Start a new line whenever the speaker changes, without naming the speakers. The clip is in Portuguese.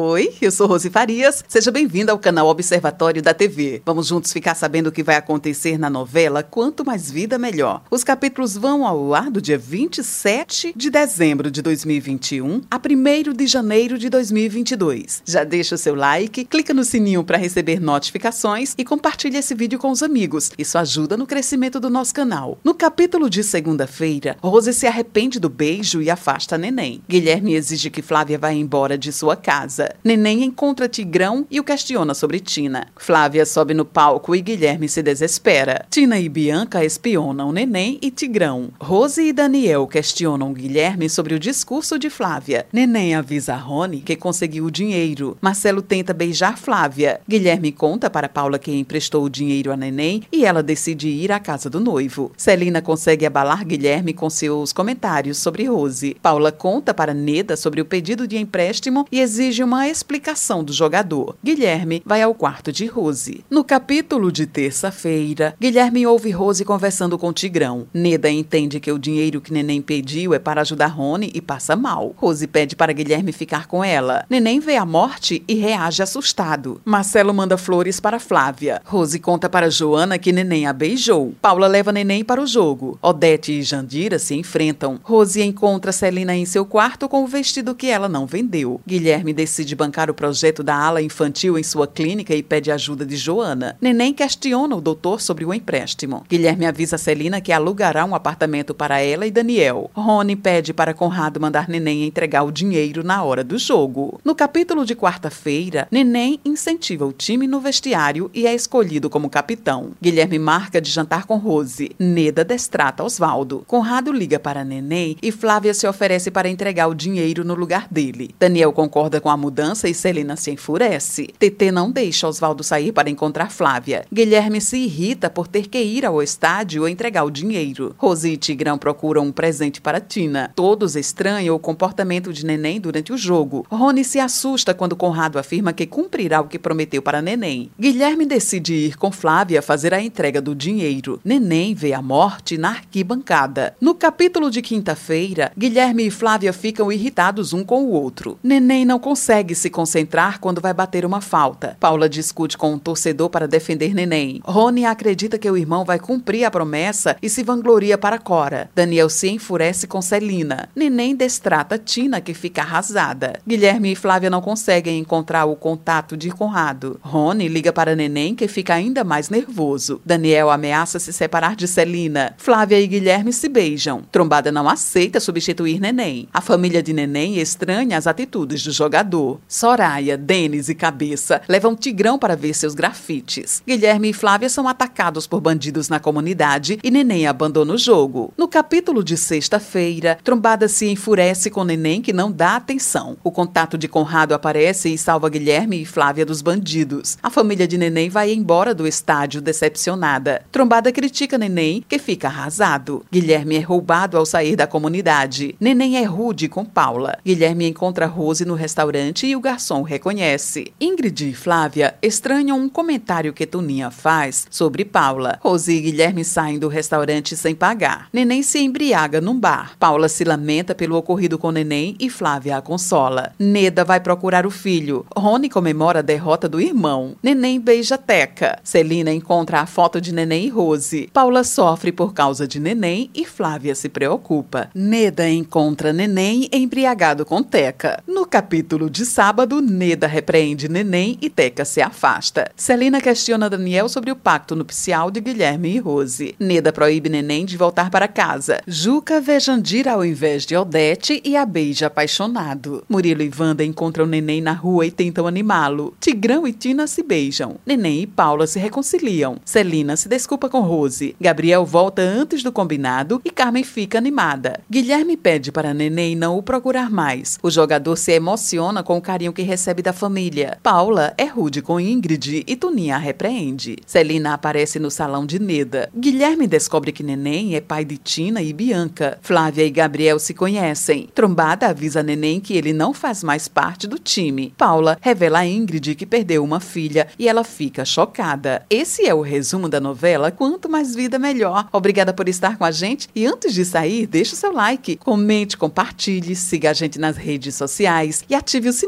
Oi, eu sou Rose Farias. Seja bem-vinda ao canal Observatório da TV. Vamos juntos ficar sabendo o que vai acontecer na novela Quanto Mais Vida Melhor. Os capítulos vão ao ar do dia 27 de dezembro de 2021 a 1 de janeiro de 2022. Já deixa o seu like, clica no sininho para receber notificações e compartilha esse vídeo com os amigos. Isso ajuda no crescimento do nosso canal. No capítulo de segunda-feira, Rose se arrepende do beijo e afasta Neném. Guilherme exige que Flávia vá embora de sua casa Neném encontra Tigrão e o questiona sobre Tina. Flávia sobe no palco e Guilherme se desespera. Tina e Bianca espionam Neném e Tigrão. Rose e Daniel questionam Guilherme sobre o discurso de Flávia. Neném avisa Rony que conseguiu o dinheiro. Marcelo tenta beijar Flávia. Guilherme conta para Paula que emprestou o dinheiro a Neném e ela decide ir à casa do noivo. Celina consegue abalar Guilherme com seus comentários sobre Rose. Paula conta para Neda sobre o pedido de empréstimo e exige uma explicação do jogador. Guilherme vai ao quarto de Rose. No capítulo de terça-feira, Guilherme ouve Rose conversando com Tigrão. Neda entende que o dinheiro que Neném pediu é para ajudar Rony e passa mal. Rose pede para Guilherme ficar com ela. Neném vê a morte e reage assustado. Marcelo manda flores para Flávia. Rose conta para Joana que Neném a beijou. Paula leva Neném para o jogo. Odete e Jandira se enfrentam. Rose encontra Celina em seu quarto com o vestido que ela não vendeu. Guilherme decide decide bancar o projeto da ala infantil em sua clínica e pede ajuda de Joana. Neném questiona o doutor sobre o empréstimo. Guilherme avisa Celina que alugará um apartamento para ela e Daniel. Rony pede para Conrado mandar Neném entregar o dinheiro na hora do jogo. No capítulo de quarta-feira, Neném incentiva o time no vestiário e é escolhido como capitão. Guilherme marca de jantar com Rose. Neda destrata Osvaldo. Conrado liga para Neném e Flávia se oferece para entregar o dinheiro no lugar dele. Daniel concorda com a mudança e Celina se enfurece. TT não deixa Oswaldo sair para encontrar Flávia. Guilherme se irrita por ter que ir ao estádio entregar o dinheiro. Rosi e Tigrão procuram um presente para Tina. Todos estranham o comportamento de Neném durante o jogo. Rony se assusta quando Conrado afirma que cumprirá o que prometeu para Neném. Guilherme decide ir com Flávia fazer a entrega do dinheiro. Neném vê a morte na arquibancada. No capítulo de quinta-feira, Guilherme e Flávia ficam irritados um com o outro. Neném não consegue consegue se concentrar quando vai bater uma falta. Paula discute com um torcedor para defender Neném. Rony acredita que o irmão vai cumprir a promessa e se vangloria para Cora. Daniel se enfurece com Celina. Neném destrata Tina, que fica arrasada. Guilherme e Flávia não conseguem encontrar o contato de Conrado. Rony liga para Neném, que fica ainda mais nervoso. Daniel ameaça se separar de Celina. Flávia e Guilherme se beijam. Trombada não aceita substituir Neném. A família de Neném estranha as atitudes do jogador. Soraya, Denis e Cabeça levam Tigrão para ver seus grafites. Guilherme e Flávia são atacados por bandidos na comunidade e Neném abandona o jogo. No capítulo de sexta-feira, Trombada se enfurece com Neném que não dá atenção. O contato de Conrado aparece e salva Guilherme e Flávia dos bandidos. A família de Neném vai embora do estádio decepcionada. Trombada critica Neném, que fica arrasado. Guilherme é roubado ao sair da comunidade. Neném é rude com Paula. Guilherme encontra Rose no restaurante restaurante e o garçom reconhece. Ingrid e Flávia estranham um comentário que Tuninha faz sobre Paula. Rose e Guilherme saem do restaurante sem pagar. Neném se embriaga num bar. Paula se lamenta pelo ocorrido com Neném e Flávia a consola. Neda vai procurar o filho. Rony comemora a derrota do irmão. Neném beija Teca. Celina encontra a foto de Neném e Rose. Paula sofre por causa de Neném e Flávia se preocupa. Neda encontra Neném embriagado com Teca. No capítulo de sábado, Neda repreende Neném e Teca se afasta. Celina questiona Daniel sobre o pacto nupcial de Guilherme e Rose. Neda proíbe Neném de voltar para casa. Juca vê Jandira ao invés de Odete e a beija apaixonado. Murilo e Wanda encontram Neném na rua e tentam animá-lo. Tigrão e Tina se beijam. Neném e Paula se reconciliam. Celina se desculpa com Rose. Gabriel volta antes do combinado e Carmen fica animada. Guilherme pede para Neném não o procurar mais. O jogador se emociona com o carinho que recebe da família. Paula é rude com Ingrid e Tuninha a repreende. Celina aparece no salão de Neda. Guilherme descobre que Neném é pai de Tina e Bianca. Flávia e Gabriel se conhecem. Trombada avisa Neném que ele não faz mais parte do time. Paula revela a Ingrid que perdeu uma filha e ela fica chocada. Esse é o resumo da novela Quanto Mais Vida Melhor. Obrigada por estar com a gente e antes de sair, deixe o seu like, comente, compartilhe, siga a gente nas redes sociais e ative o sininho